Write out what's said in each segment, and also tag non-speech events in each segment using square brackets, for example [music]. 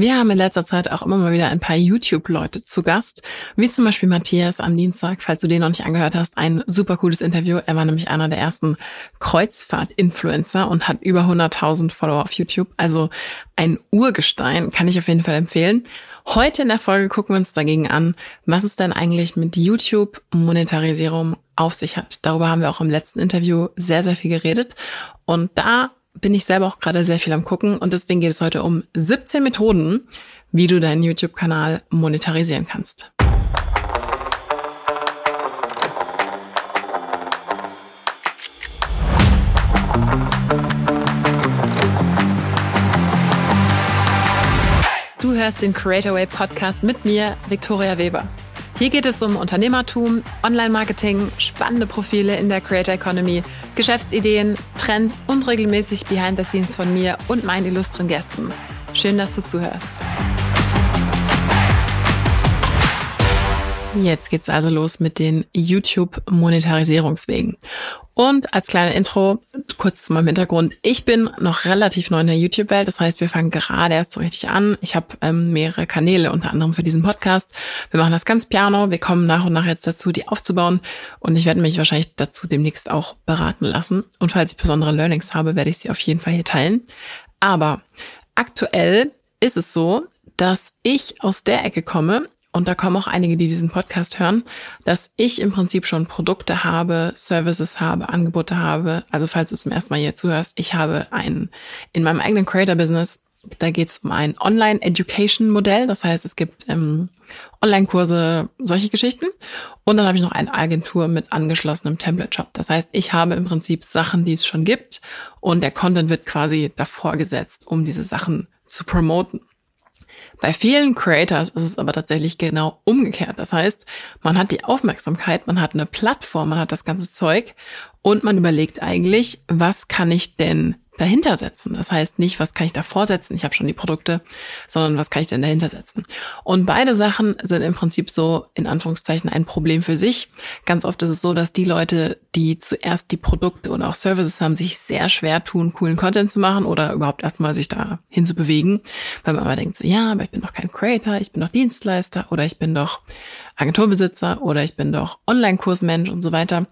Wir haben in letzter Zeit auch immer mal wieder ein paar YouTube-Leute zu Gast, wie zum Beispiel Matthias am Dienstag, falls du den noch nicht angehört hast, ein super cooles Interview. Er war nämlich einer der ersten Kreuzfahrt-Influencer und hat über 100.000 Follower auf YouTube. Also ein Urgestein, kann ich auf jeden Fall empfehlen. Heute in der Folge gucken wir uns dagegen an, was es denn eigentlich mit YouTube-Monetarisierung auf sich hat. Darüber haben wir auch im letzten Interview sehr, sehr viel geredet. Und da bin ich selber auch gerade sehr viel am gucken und deswegen geht es heute um 17 Methoden, wie du deinen YouTube-Kanal monetarisieren kannst. Du hörst den Creator Way Podcast mit mir, Victoria Weber. Hier geht es um Unternehmertum, Online-Marketing, spannende Profile in der Creator Economy, Geschäftsideen, Trends und regelmäßig Behind the Scenes von mir und meinen illustren Gästen. Schön, dass du zuhörst. Jetzt geht's also los mit den YouTube-Monetarisierungswegen. Und als kleine Intro, kurz zu meinem Hintergrund. Ich bin noch relativ neu in der YouTube-Welt. Das heißt, wir fangen gerade erst so richtig an. Ich habe ähm, mehrere Kanäle, unter anderem für diesen Podcast. Wir machen das ganz piano. Wir kommen nach und nach jetzt dazu, die aufzubauen. Und ich werde mich wahrscheinlich dazu demnächst auch beraten lassen. Und falls ich besondere Learnings habe, werde ich sie auf jeden Fall hier teilen. Aber aktuell ist es so, dass ich aus der Ecke komme, und da kommen auch einige, die diesen Podcast hören, dass ich im Prinzip schon Produkte habe, Services habe, Angebote habe. Also falls du zum ersten Mal hier zuhörst, ich habe ein, in meinem eigenen Creator-Business, da geht es um ein Online-Education-Modell. Das heißt, es gibt ähm, Online-Kurse, solche Geschichten. Und dann habe ich noch eine Agentur mit angeschlossenem Template-Shop. Das heißt, ich habe im Prinzip Sachen, die es schon gibt. Und der Content wird quasi davor gesetzt, um diese Sachen zu promoten. Bei vielen Creators ist es aber tatsächlich genau umgekehrt. Das heißt, man hat die Aufmerksamkeit, man hat eine Plattform, man hat das ganze Zeug und man überlegt eigentlich, was kann ich denn dahinter setzen. Das heißt nicht, was kann ich davor setzen, ich habe schon die Produkte, sondern was kann ich denn dahinter setzen. Und beide Sachen sind im Prinzip so in Anführungszeichen ein Problem für sich. Ganz oft ist es so, dass die Leute, die zuerst die Produkte oder auch Services haben, sich sehr schwer tun, coolen Content zu machen oder überhaupt erstmal sich da hinzubewegen, weil man immer denkt so, ja, aber ich bin doch kein Creator, ich bin doch Dienstleister oder ich bin doch Agenturbesitzer oder ich bin doch Online-Kursmensch und so weiter.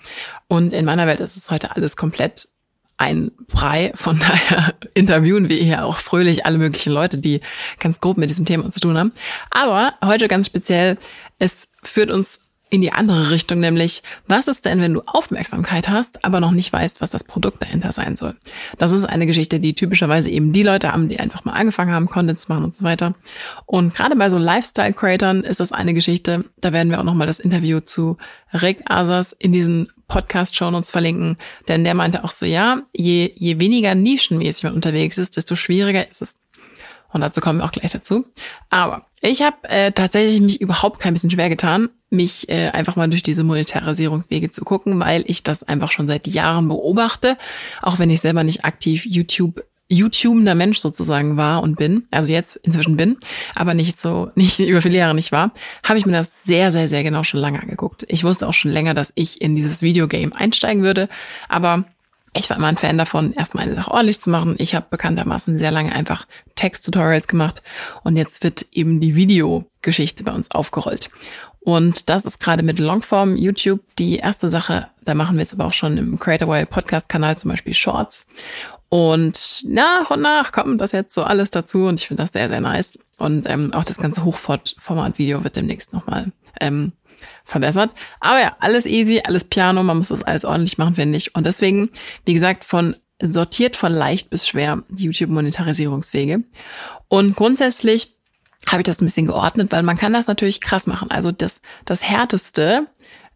Und in meiner Welt ist es heute alles komplett ein Brei. Von [laughs] daher interviewen wir hier auch fröhlich alle möglichen Leute, die ganz grob mit diesem Thema zu tun haben. Aber heute ganz speziell, es führt uns in die andere Richtung, nämlich was ist denn, wenn du Aufmerksamkeit hast, aber noch nicht weißt, was das Produkt dahinter sein soll. Das ist eine Geschichte, die typischerweise eben die Leute haben, die einfach mal angefangen haben, Content zu machen und so weiter. Und gerade bei so Lifestyle-Creatern ist das eine Geschichte, da werden wir auch nochmal das Interview zu Rick Asas in diesen Podcast-Show uns verlinken, denn der meinte auch so, ja, je, je weniger nischenmäßig man unterwegs ist, desto schwieriger ist es. Und dazu kommen wir auch gleich dazu. Aber ich habe äh, tatsächlich mich überhaupt kein bisschen schwer getan, mich äh, einfach mal durch diese Monetarisierungswege zu gucken, weil ich das einfach schon seit Jahren beobachte, auch wenn ich selber nicht aktiv YouTube YouTubender Mensch sozusagen war und bin, also jetzt inzwischen bin, aber nicht so, [laughs] nicht über viele Jahre nicht war, habe ich mir das sehr, sehr, sehr genau schon lange angeguckt. Ich wusste auch schon länger, dass ich in dieses Videogame einsteigen würde, aber ich war immer ein Fan davon, erstmal eine Sache ordentlich zu machen. Ich habe bekanntermaßen sehr lange einfach Text-Tutorials gemacht und jetzt wird eben die Videogeschichte bei uns aufgerollt. Und das ist gerade mit Longform YouTube die erste Sache. Da machen wir jetzt aber auch schon im Creatorway Podcast-Kanal zum Beispiel Shorts. Und nach und nach kommt das jetzt so alles dazu und ich finde das sehr, sehr nice. Und ähm, auch das ganze Hochformat-Video wird demnächst nochmal ähm, verbessert. Aber ja, alles easy, alles Piano, man muss das alles ordentlich machen, finde ich. Und deswegen, wie gesagt, von sortiert von leicht bis schwer YouTube-Monetarisierungswege. Und grundsätzlich habe ich das ein bisschen geordnet, weil man kann das natürlich krass machen. Also das, das Härteste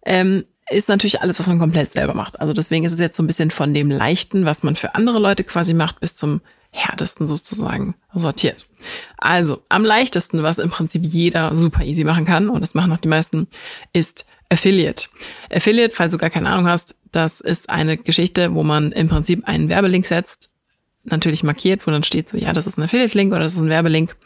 ähm, ist natürlich alles, was man komplett selber macht. Also deswegen ist es jetzt so ein bisschen von dem Leichten, was man für andere Leute quasi macht, bis zum härtesten sozusagen sortiert. Also am leichtesten, was im Prinzip jeder super easy machen kann, und das machen auch die meisten, ist Affiliate. Affiliate, falls du gar keine Ahnung hast, das ist eine Geschichte, wo man im Prinzip einen Werbelink setzt, natürlich markiert, wo dann steht so, ja, das ist ein Affiliate-Link oder das ist ein Werbelink.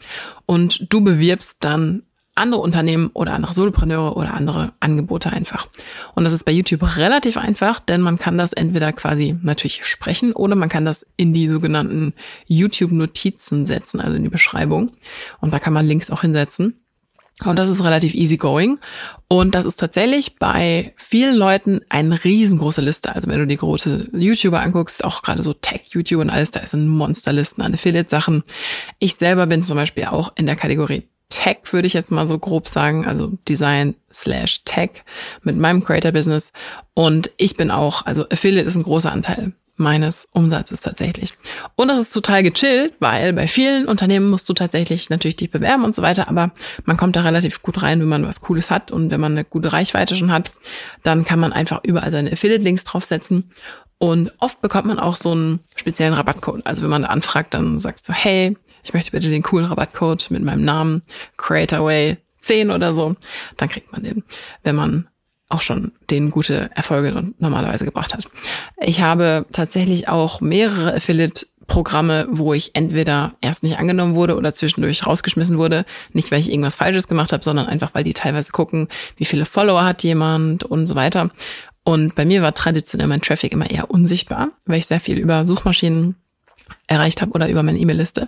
Und du bewirbst dann andere Unternehmen oder andere Solopreneure oder andere Angebote einfach. Und das ist bei YouTube relativ einfach, denn man kann das entweder quasi natürlich sprechen oder man kann das in die sogenannten YouTube-Notizen setzen, also in die Beschreibung. Und da kann man Links auch hinsetzen. Und das ist relativ easy going. Und das ist tatsächlich bei vielen Leuten eine riesengroße Liste. Also wenn du die große YouTuber anguckst, auch gerade so Tech-YouTube und alles, da sind Monsterlisten an Affiliate-Sachen. Ich selber bin zum Beispiel auch in der Kategorie Tech, würde ich jetzt mal so grob sagen, also Design slash Tech mit meinem Creator-Business. Und ich bin auch, also Affiliate ist ein großer Anteil meines Umsatzes tatsächlich. Und das ist total gechillt, weil bei vielen Unternehmen musst du tatsächlich natürlich dich bewerben und so weiter, aber man kommt da relativ gut rein, wenn man was Cooles hat und wenn man eine gute Reichweite schon hat, dann kann man einfach überall seine Affiliate-Links draufsetzen und oft bekommt man auch so einen speziellen Rabattcode. Also wenn man da anfragt, dann sagt so, hey, ich möchte bitte den coolen Rabattcode mit meinem Namen, Creatorway 10 oder so, dann kriegt man den, wenn man auch schon den gute Erfolge normalerweise gebracht hat. Ich habe tatsächlich auch mehrere Affiliate Programme, wo ich entweder erst nicht angenommen wurde oder zwischendurch rausgeschmissen wurde. Nicht, weil ich irgendwas Falsches gemacht habe, sondern einfach, weil die teilweise gucken, wie viele Follower hat jemand und so weiter. Und bei mir war traditionell mein Traffic immer eher unsichtbar, weil ich sehr viel über Suchmaschinen erreicht habe oder über meine E-Mail-Liste.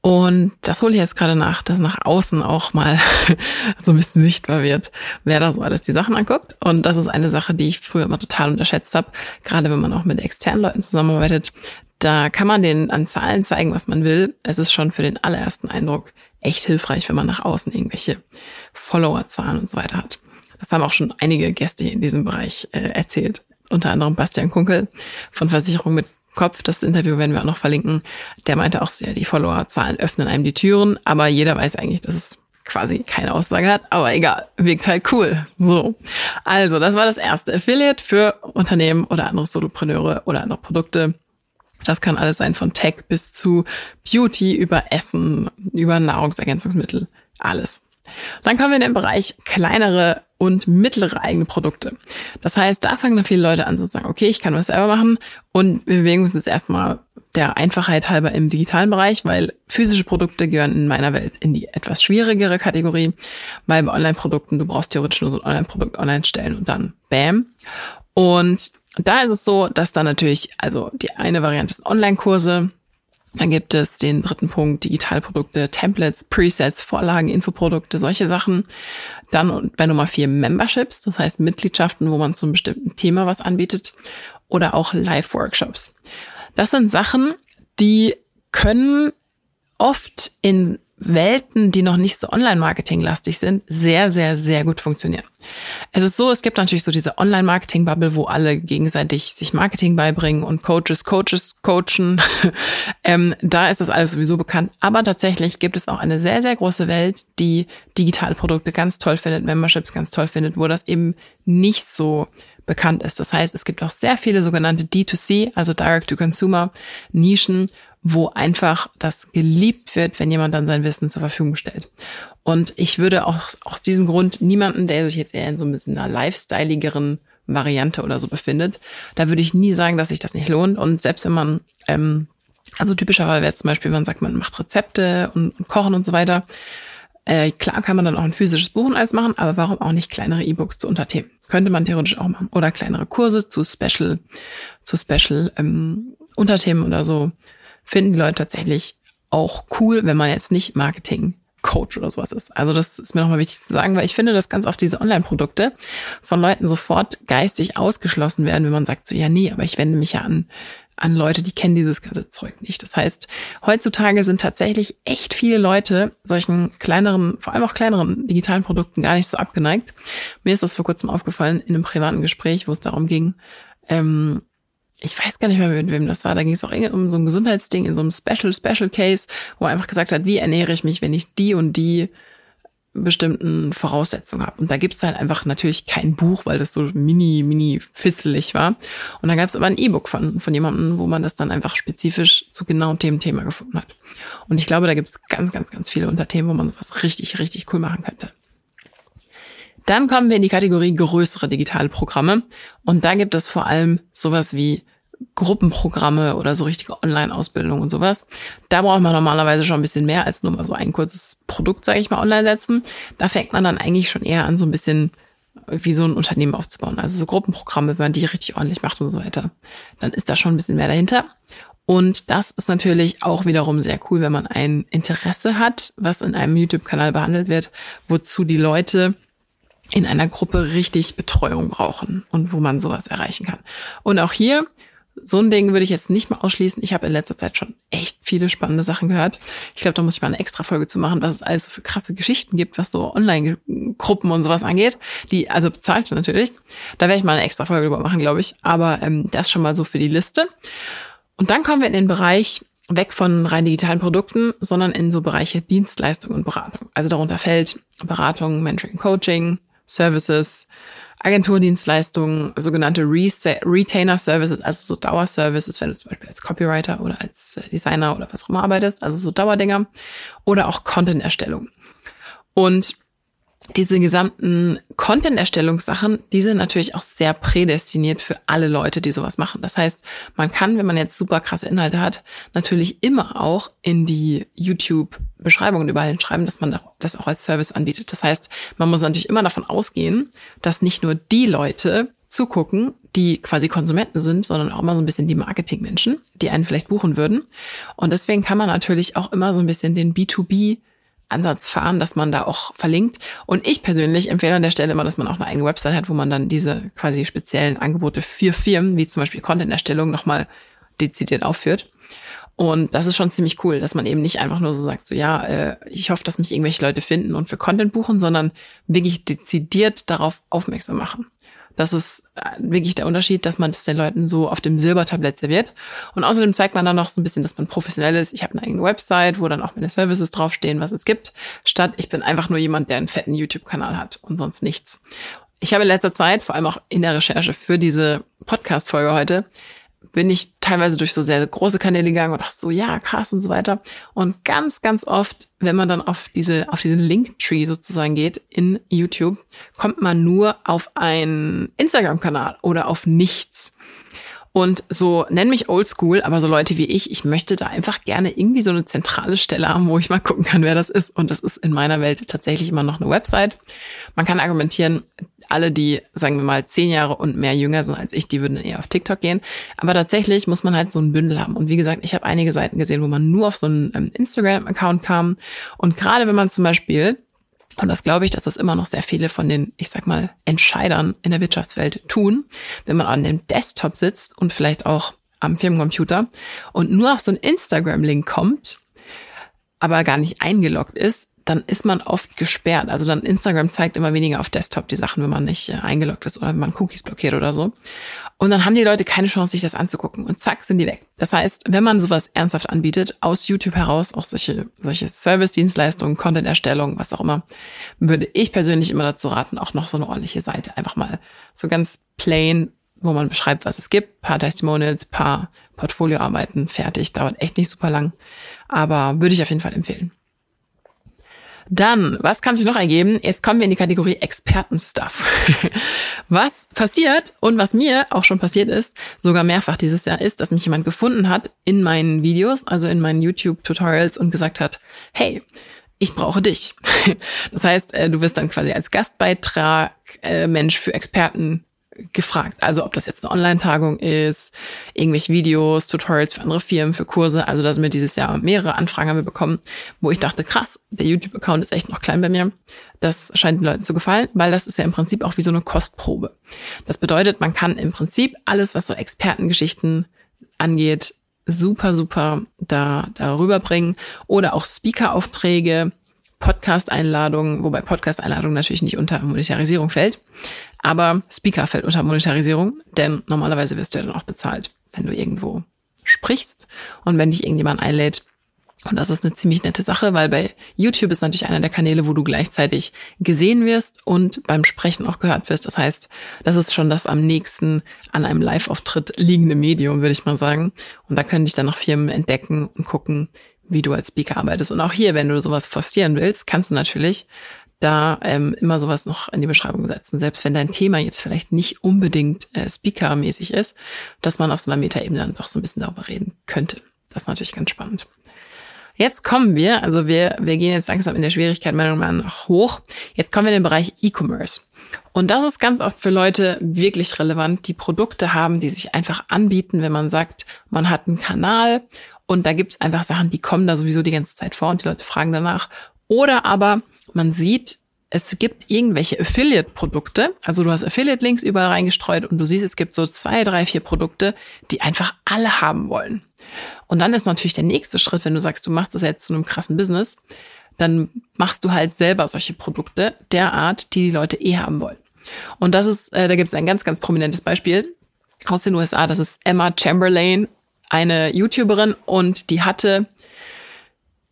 Und das hole ich jetzt gerade nach, dass nach außen auch mal [laughs] so ein bisschen sichtbar wird, wer da so alles die Sachen anguckt. Und das ist eine Sache, die ich früher immer total unterschätzt habe, gerade wenn man auch mit externen Leuten zusammenarbeitet. Da kann man denen an Zahlen zeigen, was man will. Es ist schon für den allerersten Eindruck echt hilfreich, wenn man nach außen irgendwelche Followerzahlen und so weiter hat. Das haben auch schon einige Gäste in diesem Bereich äh, erzählt. Unter anderem Bastian Kunkel von Versicherung mit Kopf, das Interview werden wir auch noch verlinken, der meinte auch so, ja, die Followerzahlen öffnen einem die Türen, aber jeder weiß eigentlich, dass es quasi keine Aussage hat, aber egal, wirkt halt cool. So. Also, das war das erste Affiliate für Unternehmen oder andere Solopreneure oder andere Produkte. Das kann alles sein von Tech bis zu Beauty, über Essen, über Nahrungsergänzungsmittel, alles. Dann kommen wir in den Bereich kleinere und mittlere eigene Produkte. Das heißt, da fangen dann viele Leute an zu sagen, okay, ich kann was selber machen und wir bewegen uns jetzt erstmal der Einfachheit halber im digitalen Bereich, weil physische Produkte gehören in meiner Welt in die etwas schwierigere Kategorie, weil bei Online-Produkten, du brauchst theoretisch nur so ein Online-Produkt online stellen und dann bam. Und da ist es so, dass dann natürlich, also die eine Variante ist Online-Kurse, dann gibt es den dritten Punkt, Digitalprodukte, Templates, Presets, Vorlagen, Infoprodukte, solche Sachen. Dann bei Nummer vier Memberships, das heißt Mitgliedschaften, wo man zu einem bestimmten Thema was anbietet. Oder auch Live-Workshops. Das sind Sachen, die können oft in Welten, die noch nicht so Online-Marketing-lastig sind, sehr, sehr, sehr gut funktionieren. Es ist so, es gibt natürlich so diese Online-Marketing-Bubble, wo alle gegenseitig sich Marketing beibringen und Coaches, Coaches coachen. [laughs] ähm, da ist das alles sowieso bekannt. Aber tatsächlich gibt es auch eine sehr, sehr große Welt, die digitale Produkte ganz toll findet, Memberships ganz toll findet, wo das eben nicht so bekannt ist. Das heißt, es gibt auch sehr viele sogenannte D2C, also Direct-to-Consumer Nischen, wo einfach das geliebt wird, wenn jemand dann sein Wissen zur Verfügung stellt. Und ich würde auch aus diesem Grund niemanden, der sich jetzt eher in so ein bisschen einer lifestyleigeren Variante oder so befindet, da würde ich nie sagen, dass sich das nicht lohnt. Und selbst wenn man, ähm, also typischerweise wäre zum Beispiel, man sagt, man macht Rezepte und, und Kochen und so weiter, äh, klar kann man dann auch ein physisches Buch und alles machen, aber warum auch nicht kleinere E-Books zu Unterthemen? Könnte man theoretisch auch machen. Oder kleinere Kurse zu Special, zu Special ähm, Unterthemen oder so finden die Leute tatsächlich auch cool, wenn man jetzt nicht Marketing Coach oder sowas ist. Also das ist mir nochmal wichtig zu sagen, weil ich finde, dass ganz oft diese Online-Produkte von Leuten sofort geistig ausgeschlossen werden, wenn man sagt so, ja, nee, aber ich wende mich ja an, an Leute, die kennen dieses ganze Zeug nicht. Das heißt, heutzutage sind tatsächlich echt viele Leute solchen kleineren, vor allem auch kleineren digitalen Produkten gar nicht so abgeneigt. Mir ist das vor kurzem aufgefallen in einem privaten Gespräch, wo es darum ging, ähm, ich weiß gar nicht mehr, mit wem das war. Da ging es auch um so ein Gesundheitsding in so einem Special, Special Case, wo er einfach gesagt hat, wie ernähre ich mich, wenn ich die und die bestimmten Voraussetzungen habe. Und da gibt es halt einfach natürlich kein Buch, weil das so mini, mini fitzelig war. Und da gab es aber ein E-Book von, von jemandem, wo man das dann einfach spezifisch zu genau dem Thema gefunden hat. Und ich glaube, da gibt es ganz, ganz, ganz viele Unterthemen, wo man was richtig, richtig cool machen könnte. Dann kommen wir in die Kategorie größere digitale Programme. Und da gibt es vor allem sowas wie Gruppenprogramme oder so richtige Online-Ausbildung und sowas. Da braucht man normalerweise schon ein bisschen mehr als nur mal so ein kurzes Produkt, sage ich mal, online setzen. Da fängt man dann eigentlich schon eher an, so ein bisschen wie so ein Unternehmen aufzubauen. Also so Gruppenprogramme, wenn man die richtig ordentlich macht und so weiter. Dann ist da schon ein bisschen mehr dahinter. Und das ist natürlich auch wiederum sehr cool, wenn man ein Interesse hat, was in einem YouTube-Kanal behandelt wird, wozu die Leute in einer Gruppe richtig Betreuung brauchen und wo man sowas erreichen kann. Und auch hier, so ein Ding würde ich jetzt nicht mal ausschließen. Ich habe in letzter Zeit schon echt viele spannende Sachen gehört. Ich glaube, da muss ich mal eine extra Folge zu machen, was es alles für krasse Geschichten gibt, was so Online-Gruppen und sowas angeht. Die, also bezahlte natürlich. Da werde ich mal eine extra Folge drüber machen, glaube ich. Aber ähm, das schon mal so für die Liste. Und dann kommen wir in den Bereich weg von rein digitalen Produkten, sondern in so Bereiche Dienstleistung und Beratung. Also darunter fällt Beratung, Mentoring, Coaching, Services, Agenturdienstleistungen, sogenannte Retainer Services, also so Dauerservices, wenn du zum Beispiel als Copywriter oder als äh, Designer oder was auch immer arbeitest, also so Dauerdinger oder auch Content-Erstellung. Und diese gesamten Content-Erstellungssachen, die sind natürlich auch sehr prädestiniert für alle Leute, die sowas machen. Das heißt, man kann, wenn man jetzt super krasse Inhalte hat, natürlich immer auch in die YouTube-Beschreibungen überall hinschreiben, dass man das auch als Service anbietet. Das heißt, man muss natürlich immer davon ausgehen, dass nicht nur die Leute zugucken, die quasi Konsumenten sind, sondern auch immer so ein bisschen die Marketingmenschen, die einen vielleicht buchen würden. Und deswegen kann man natürlich auch immer so ein bisschen den B2B Ansatz fahren, dass man da auch verlinkt. Und ich persönlich empfehle an der Stelle immer, dass man auch eine eigene Website hat, wo man dann diese quasi speziellen Angebote für Firmen, wie zum Beispiel Content-Erstellung, nochmal dezidiert aufführt. Und das ist schon ziemlich cool, dass man eben nicht einfach nur so sagt, so ja, äh, ich hoffe, dass mich irgendwelche Leute finden und für Content buchen, sondern wirklich dezidiert darauf aufmerksam machen. Das ist äh, wirklich der Unterschied, dass man es den Leuten so auf dem Silbertablett serviert. Und außerdem zeigt man dann noch so ein bisschen, dass man professionell ist. Ich habe eine eigene Website, wo dann auch meine Services draufstehen, was es gibt, statt ich bin einfach nur jemand, der einen fetten YouTube-Kanal hat und sonst nichts. Ich habe in letzter Zeit, vor allem auch in der Recherche für diese Podcast-Folge heute, bin ich teilweise durch so sehr große Kanäle gegangen und dachte so, ja, krass und so weiter. Und ganz, ganz oft, wenn man dann auf diese, auf diesen Linktree sozusagen geht in YouTube, kommt man nur auf einen Instagram-Kanal oder auf nichts. Und so, nenn mich oldschool, aber so Leute wie ich, ich möchte da einfach gerne irgendwie so eine zentrale Stelle haben, wo ich mal gucken kann, wer das ist. Und das ist in meiner Welt tatsächlich immer noch eine Website. Man kann argumentieren, alle, die, sagen wir mal, zehn Jahre und mehr jünger sind als ich, die würden eher auf TikTok gehen. Aber tatsächlich muss man halt so ein Bündel haben. Und wie gesagt, ich habe einige Seiten gesehen, wo man nur auf so einen ähm, Instagram-Account kam. Und gerade wenn man zum Beispiel und das glaube ich, dass das immer noch sehr viele von den, ich sag mal, Entscheidern in der Wirtschaftswelt tun, wenn man an dem Desktop sitzt und vielleicht auch am Firmencomputer und nur auf so einen Instagram-Link kommt, aber gar nicht eingeloggt ist, dann ist man oft gesperrt. Also dann Instagram zeigt immer weniger auf Desktop die Sachen, wenn man nicht äh, eingeloggt ist oder wenn man Cookies blockiert oder so. Und dann haben die Leute keine Chance, sich das anzugucken und zack sind die weg. Das heißt, wenn man sowas ernsthaft anbietet, aus YouTube heraus, auch solche, solche Service-Dienstleistungen, Content-Erstellung, was auch immer, würde ich persönlich immer dazu raten, auch noch so eine ordentliche Seite einfach mal so ganz plain, wo man beschreibt, was es gibt, paar Testimonials, paar Portfolioarbeiten, fertig, dauert echt nicht super lang, aber würde ich auf jeden Fall empfehlen. Dann, was kann sich noch ergeben? Jetzt kommen wir in die Kategorie Expertenstuff. [laughs] was passiert und was mir auch schon passiert ist, sogar mehrfach dieses Jahr ist, dass mich jemand gefunden hat in meinen Videos, also in meinen YouTube-Tutorials und gesagt hat, hey, ich brauche dich. [laughs] Das heißt, äh, du wirst dann quasi als Gastbeitrag äh, Mensch für Experten gefragt. Also ob das jetzt eine Online-Tagung ist, irgendwelche Videos, Tutorials für andere Firmen, für Kurse. Also da sind wir dieses Jahr mehrere Anfragen haben wir bekommen, wo ich dachte, krass, der YouTube-Account ist echt noch klein bei mir. Das scheint den Leuten zu gefallen, weil das ist ja im Prinzip auch wie so eine Kostprobe. Das bedeutet, man kann im Prinzip alles, was so Expertengeschichten angeht, super, super da, darüber bringen oder auch Speaker-Aufträge, Podcast-Einladungen, wobei Podcast-Einladung natürlich nicht unter Monetarisierung fällt. Aber Speaker fällt unter Monetarisierung, denn normalerweise wirst du ja dann auch bezahlt, wenn du irgendwo sprichst und wenn dich irgendjemand einlädt. Und das ist eine ziemlich nette Sache, weil bei YouTube ist natürlich einer der Kanäle, wo du gleichzeitig gesehen wirst und beim Sprechen auch gehört wirst. Das heißt, das ist schon das am nächsten an einem Live-Auftritt liegende Medium, würde ich mal sagen. Und da können dich dann noch Firmen entdecken und gucken, wie du als Speaker arbeitest. Und auch hier, wenn du sowas forcieren willst, kannst du natürlich da ähm, immer sowas noch in die Beschreibung setzen, selbst wenn dein Thema jetzt vielleicht nicht unbedingt äh, Speaker-mäßig ist, dass man auf so einer Metaebene dann doch so ein bisschen darüber reden könnte. Das ist natürlich ganz spannend. Jetzt kommen wir, also wir, wir gehen jetzt langsam in der Schwierigkeit meiner Meinung nach hoch. Jetzt kommen wir in den Bereich E-Commerce. Und das ist ganz oft für Leute wirklich relevant, die Produkte haben, die sich einfach anbieten, wenn man sagt, man hat einen Kanal und da gibt's einfach Sachen, die kommen da sowieso die ganze Zeit vor und die Leute fragen danach. Oder aber man sieht, es gibt irgendwelche Affiliate-Produkte, also du hast Affiliate-Links überall reingestreut und du siehst, es gibt so zwei, drei, vier Produkte, die einfach alle haben wollen. Und dann ist natürlich der nächste Schritt, wenn du sagst, du machst das jetzt zu einem krassen Business, dann machst du halt selber solche Produkte der Art, die die Leute eh haben wollen. Und das ist, äh, da gibt es ein ganz, ganz prominentes Beispiel aus den USA. Das ist Emma Chamberlain, eine YouTuberin, und die hatte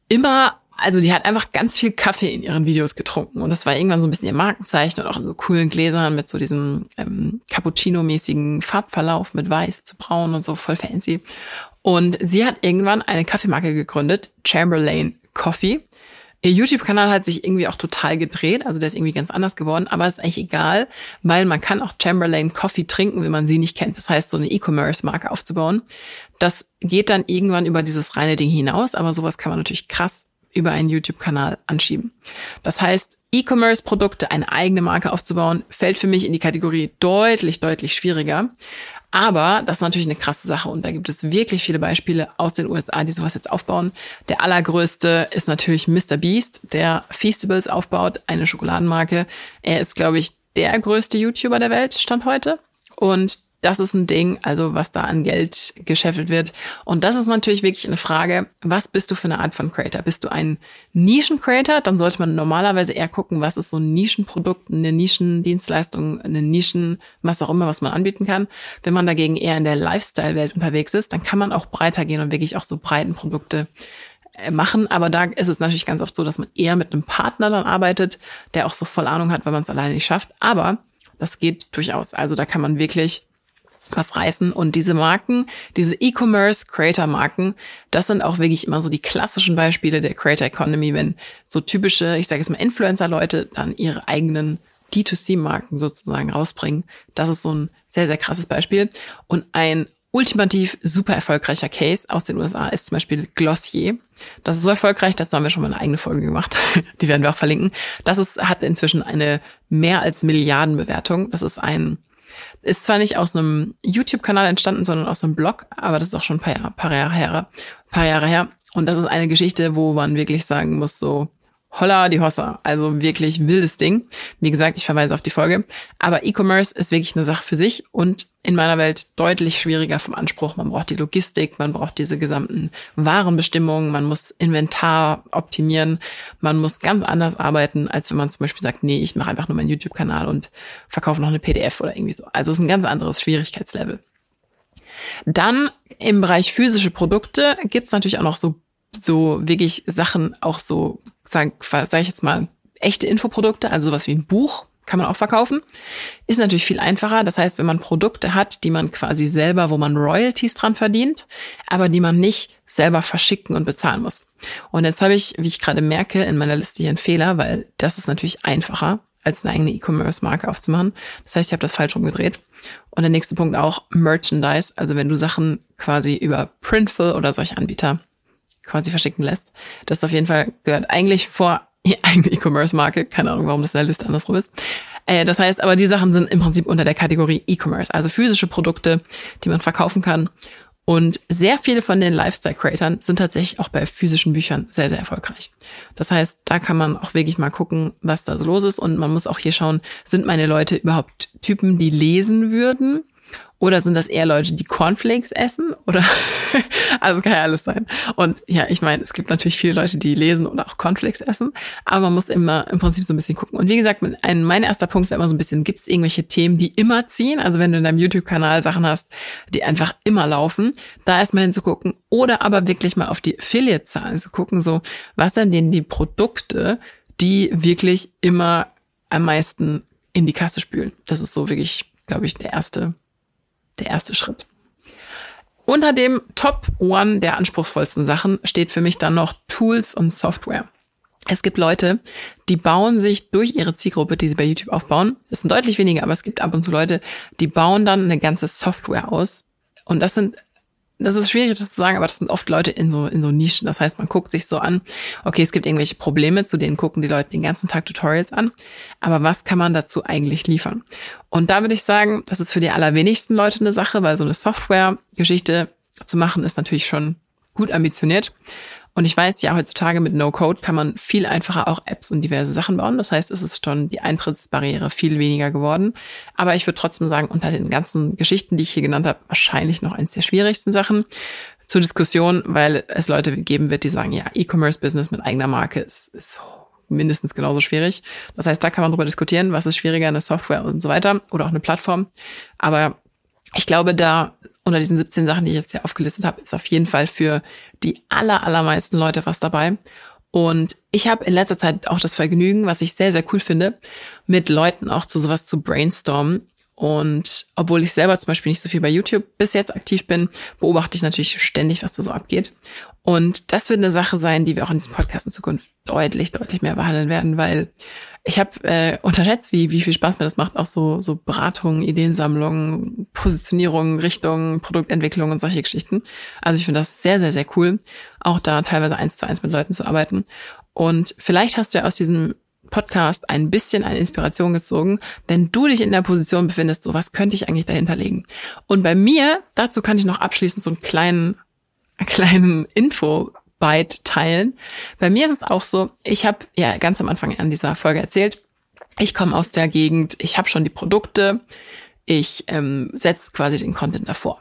immer also die hat einfach ganz viel Kaffee in ihren Videos getrunken und das war irgendwann so ein bisschen ihr Markenzeichen und auch in so coolen Gläsern mit so diesem ähm, Cappuccino-mäßigen Farbverlauf mit weiß zu braun und so voll fancy. Und sie hat irgendwann eine Kaffeemarke gegründet, Chamberlain Coffee. Ihr YouTube-Kanal hat sich irgendwie auch total gedreht, also der ist irgendwie ganz anders geworden, aber ist eigentlich egal, weil man kann auch Chamberlain Coffee trinken, wenn man sie nicht kennt. Das heißt, so eine E-Commerce-Marke aufzubauen. Das geht dann irgendwann über dieses reine Ding hinaus, aber sowas kann man natürlich krass über einen YouTube-Kanal anschieben. Das heißt, E-Commerce-Produkte, eine eigene Marke aufzubauen, fällt für mich in die Kategorie deutlich, deutlich schwieriger. Aber das ist natürlich eine krasse Sache und da gibt es wirklich viele Beispiele aus den USA, die sowas jetzt aufbauen. Der allergrößte ist natürlich Mr. Beast, der Feastables aufbaut, eine Schokoladenmarke. Er ist, glaube ich, der größte YouTuber der Welt, stand heute. Und das ist ein Ding, also was da an Geld gescheffelt wird. Und das ist natürlich wirklich eine Frage, was bist du für eine Art von Creator? Bist du ein Nischen-Creator? Dann sollte man normalerweise eher gucken, was ist so ein Nischenprodukt, eine Nischendienstleistung, eine Nischen, was auch immer, was man anbieten kann. Wenn man dagegen eher in der Lifestyle-Welt unterwegs ist, dann kann man auch breiter gehen und wirklich auch so breiten Produkte äh, machen. Aber da ist es natürlich ganz oft so, dass man eher mit einem Partner dann arbeitet, der auch so voll Ahnung hat, weil man es alleine nicht schafft. Aber das geht durchaus. Also da kann man wirklich was reißen. Und diese Marken, diese E-Commerce Creator Marken, das sind auch wirklich immer so die klassischen Beispiele der Creator Economy, wenn so typische, ich sage jetzt mal Influencer-Leute dann ihre eigenen D2C-Marken sozusagen rausbringen. Das ist so ein sehr, sehr krasses Beispiel. Und ein ultimativ super erfolgreicher Case aus den USA ist zum Beispiel Glossier. Das ist so erfolgreich, dazu haben wir schon mal eine eigene Folge gemacht. [laughs] Die werden wir auch verlinken. Das ist, hat inzwischen eine mehr als Milliardenbewertung. Das ist ein ist zwar nicht aus einem YouTube-Kanal entstanden, sondern aus einem Blog, aber das ist auch schon ein paar paar Jahre her. Paar Jahre her. Und das ist eine Geschichte, wo man wirklich sagen muss, so, Holla die Hossa. Also wirklich wildes Ding. Wie gesagt, ich verweise auf die Folge. Aber E-Commerce ist wirklich eine Sache für sich und in meiner Welt deutlich schwieriger vom Anspruch. Man braucht die Logistik, man braucht diese gesamten Warenbestimmungen, man muss Inventar optimieren, man muss ganz anders arbeiten, als wenn man zum Beispiel sagt, nee, ich mache einfach nur meinen YouTube-Kanal und verkaufe noch eine PDF oder irgendwie so. Also es ist ein ganz anderes Schwierigkeitslevel. Dann im Bereich physische Produkte gibt es natürlich auch noch so so wirklich Sachen auch so, sag, sag ich jetzt mal, echte Infoprodukte, also sowas wie ein Buch kann man auch verkaufen. Ist natürlich viel einfacher. Das heißt, wenn man Produkte hat, die man quasi selber, wo man Royalties dran verdient, aber die man nicht selber verschicken und bezahlen muss. Und jetzt habe ich, wie ich gerade merke, in meiner Liste hier einen Fehler, weil das ist natürlich einfacher, als eine eigene E-Commerce-Marke aufzumachen. Das heißt, ich habe das falsch rumgedreht. Und der nächste Punkt auch Merchandise. Also wenn du Sachen quasi über Printful oder solche Anbieter quasi verschicken lässt. Das auf jeden Fall gehört eigentlich vor eigene E-Commerce-Marke. Keine Ahnung, warum das in der Liste andersrum ist. Äh, das heißt, aber die Sachen sind im Prinzip unter der Kategorie E-Commerce, also physische Produkte, die man verkaufen kann. Und sehr viele von den Lifestyle-Creatern sind tatsächlich auch bei physischen Büchern sehr, sehr erfolgreich. Das heißt, da kann man auch wirklich mal gucken, was da so los ist. Und man muss auch hier schauen, sind meine Leute überhaupt Typen, die lesen würden? Oder sind das eher Leute, die Cornflakes essen? Oder [laughs] also kann ja alles sein. Und ja, ich meine, es gibt natürlich viele Leute, die lesen oder auch Cornflakes essen, aber man muss immer im Prinzip so ein bisschen gucken. Und wie gesagt, ein, mein erster Punkt wäre immer so ein bisschen, gibt es irgendwelche Themen, die immer ziehen? Also wenn du in deinem YouTube-Kanal Sachen hast, die einfach immer laufen, da erstmal hinzugucken. Oder aber wirklich mal auf die Affiliate-Zahlen zu gucken, so, was sind denn die Produkte, die wirklich immer am meisten in die Kasse spülen? Das ist so wirklich, glaube ich, der erste der erste Schritt. Unter dem Top One der anspruchsvollsten Sachen steht für mich dann noch Tools und Software. Es gibt Leute, die bauen sich durch ihre Zielgruppe, die sie bei YouTube aufbauen. Es sind deutlich weniger, aber es gibt ab und zu Leute, die bauen dann eine ganze Software aus. Und das sind das ist schwierig das zu sagen, aber das sind oft Leute in so, in so Nischen. Das heißt, man guckt sich so an, okay, es gibt irgendwelche Probleme, zu denen gucken die Leute den ganzen Tag Tutorials an. Aber was kann man dazu eigentlich liefern? Und da würde ich sagen, das ist für die allerwenigsten Leute eine Sache, weil so eine Software-Geschichte zu machen ist natürlich schon gut ambitioniert. Und ich weiß, ja, heutzutage mit No-Code kann man viel einfacher auch Apps und diverse Sachen bauen. Das heißt, es ist schon die Eintrittsbarriere viel weniger geworden. Aber ich würde trotzdem sagen, unter den ganzen Geschichten, die ich hier genannt habe, wahrscheinlich noch eins der schwierigsten Sachen zur Diskussion, weil es Leute geben wird, die sagen, ja, E-Commerce-Business mit eigener Marke ist, ist mindestens genauso schwierig. Das heißt, da kann man drüber diskutieren, was ist schwieriger, eine Software und so weiter oder auch eine Plattform. Aber ich glaube, da unter diesen 17 Sachen, die ich jetzt hier aufgelistet habe, ist auf jeden Fall für die aller, allermeisten Leute was dabei. Und ich habe in letzter Zeit auch das Vergnügen, was ich sehr, sehr cool finde, mit Leuten auch zu sowas zu brainstormen. Und obwohl ich selber zum Beispiel nicht so viel bei YouTube bis jetzt aktiv bin, beobachte ich natürlich ständig, was da so abgeht. Und das wird eine Sache sein, die wir auch in diesem Podcast in Zukunft deutlich, deutlich mehr behandeln werden, weil ich habe äh, unterschätzt, wie, wie viel Spaß mir das macht, auch so, so Beratung, Ideensammlung, Positionierung, Richtung, Produktentwicklung und solche Geschichten. Also ich finde das sehr, sehr, sehr cool, auch da teilweise eins zu eins mit Leuten zu arbeiten. Und vielleicht hast du ja aus diesem Podcast ein bisschen eine Inspiration gezogen, wenn du dich in der Position befindest, so was könnte ich eigentlich dahinter legen. Und bei mir, dazu kann ich noch abschließend so einen kleinen, einen kleinen Info Byte teilen. Bei mir ist es auch so, ich habe ja ganz am Anfang an dieser Folge erzählt, ich komme aus der Gegend, ich habe schon die Produkte, ich ähm, setze quasi den Content davor.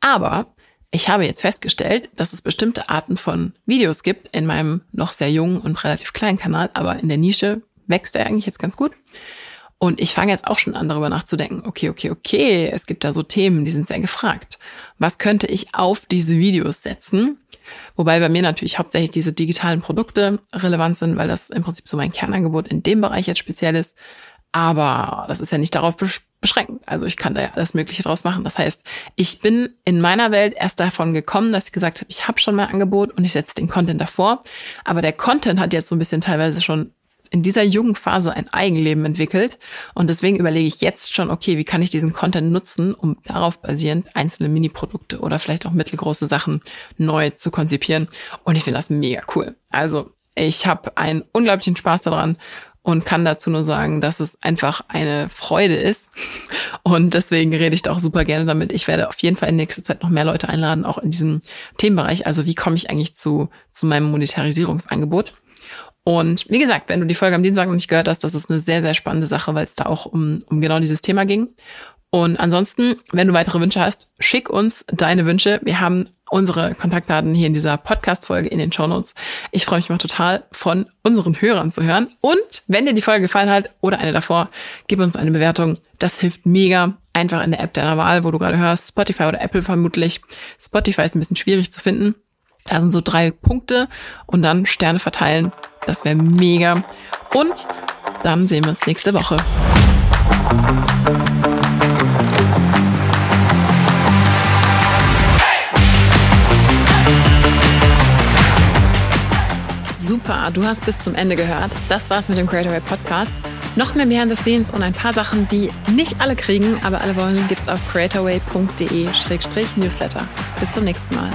Aber ich habe jetzt festgestellt, dass es bestimmte Arten von Videos gibt in meinem noch sehr jungen und relativ kleinen Kanal, aber in der Nische wächst er eigentlich jetzt ganz gut. Und ich fange jetzt auch schon an, darüber nachzudenken, okay, okay, okay, es gibt da so Themen, die sind sehr gefragt. Was könnte ich auf diese Videos setzen, Wobei bei mir natürlich hauptsächlich diese digitalen Produkte relevant sind, weil das im Prinzip so mein Kernangebot in dem Bereich jetzt speziell ist. Aber das ist ja nicht darauf beschränkt. Also ich kann da ja alles Mögliche draus machen. Das heißt, ich bin in meiner Welt erst davon gekommen, dass ich gesagt habe, ich habe schon mein Angebot und ich setze den Content davor. Aber der Content hat jetzt so ein bisschen teilweise schon in dieser jungen Phase ein Eigenleben entwickelt. Und deswegen überlege ich jetzt schon, okay, wie kann ich diesen Content nutzen, um darauf basierend einzelne Mini-Produkte oder vielleicht auch mittelgroße Sachen neu zu konzipieren. Und ich finde das mega cool. Also ich habe einen unglaublichen Spaß daran und kann dazu nur sagen, dass es einfach eine Freude ist. [laughs] Und deswegen rede ich da auch super gerne damit. Ich werde auf jeden Fall in nächster Zeit noch mehr Leute einladen, auch in diesem Themenbereich. Also wie komme ich eigentlich zu, zu meinem Monetarisierungsangebot? Und wie gesagt, wenn du die Folge am Dienstag noch nicht gehört hast, das ist eine sehr, sehr spannende Sache, weil es da auch um, um genau dieses Thema ging. Und ansonsten, wenn du weitere Wünsche hast, schick uns deine Wünsche. Wir haben unsere Kontaktdaten hier in dieser Podcast-Folge in den Show Notes. Ich freue mich mal total, von unseren Hörern zu hören. Und wenn dir die Folge gefallen hat oder eine davor, gib uns eine Bewertung. Das hilft mega. Einfach in der App deiner Wahl, wo du gerade hörst, Spotify oder Apple vermutlich. Spotify ist ein bisschen schwierig zu finden. Sind so drei Punkte und dann Sterne verteilen. Das wäre mega. Und dann sehen wir uns nächste Woche. Super, du hast bis zum Ende gehört. Das war's mit dem Creator Way Podcast. Noch mehr Behind the Scenes und ein paar Sachen, die nicht alle kriegen, aber alle wollen, gibt's auf creatorway.de-newsletter. Bis zum nächsten Mal.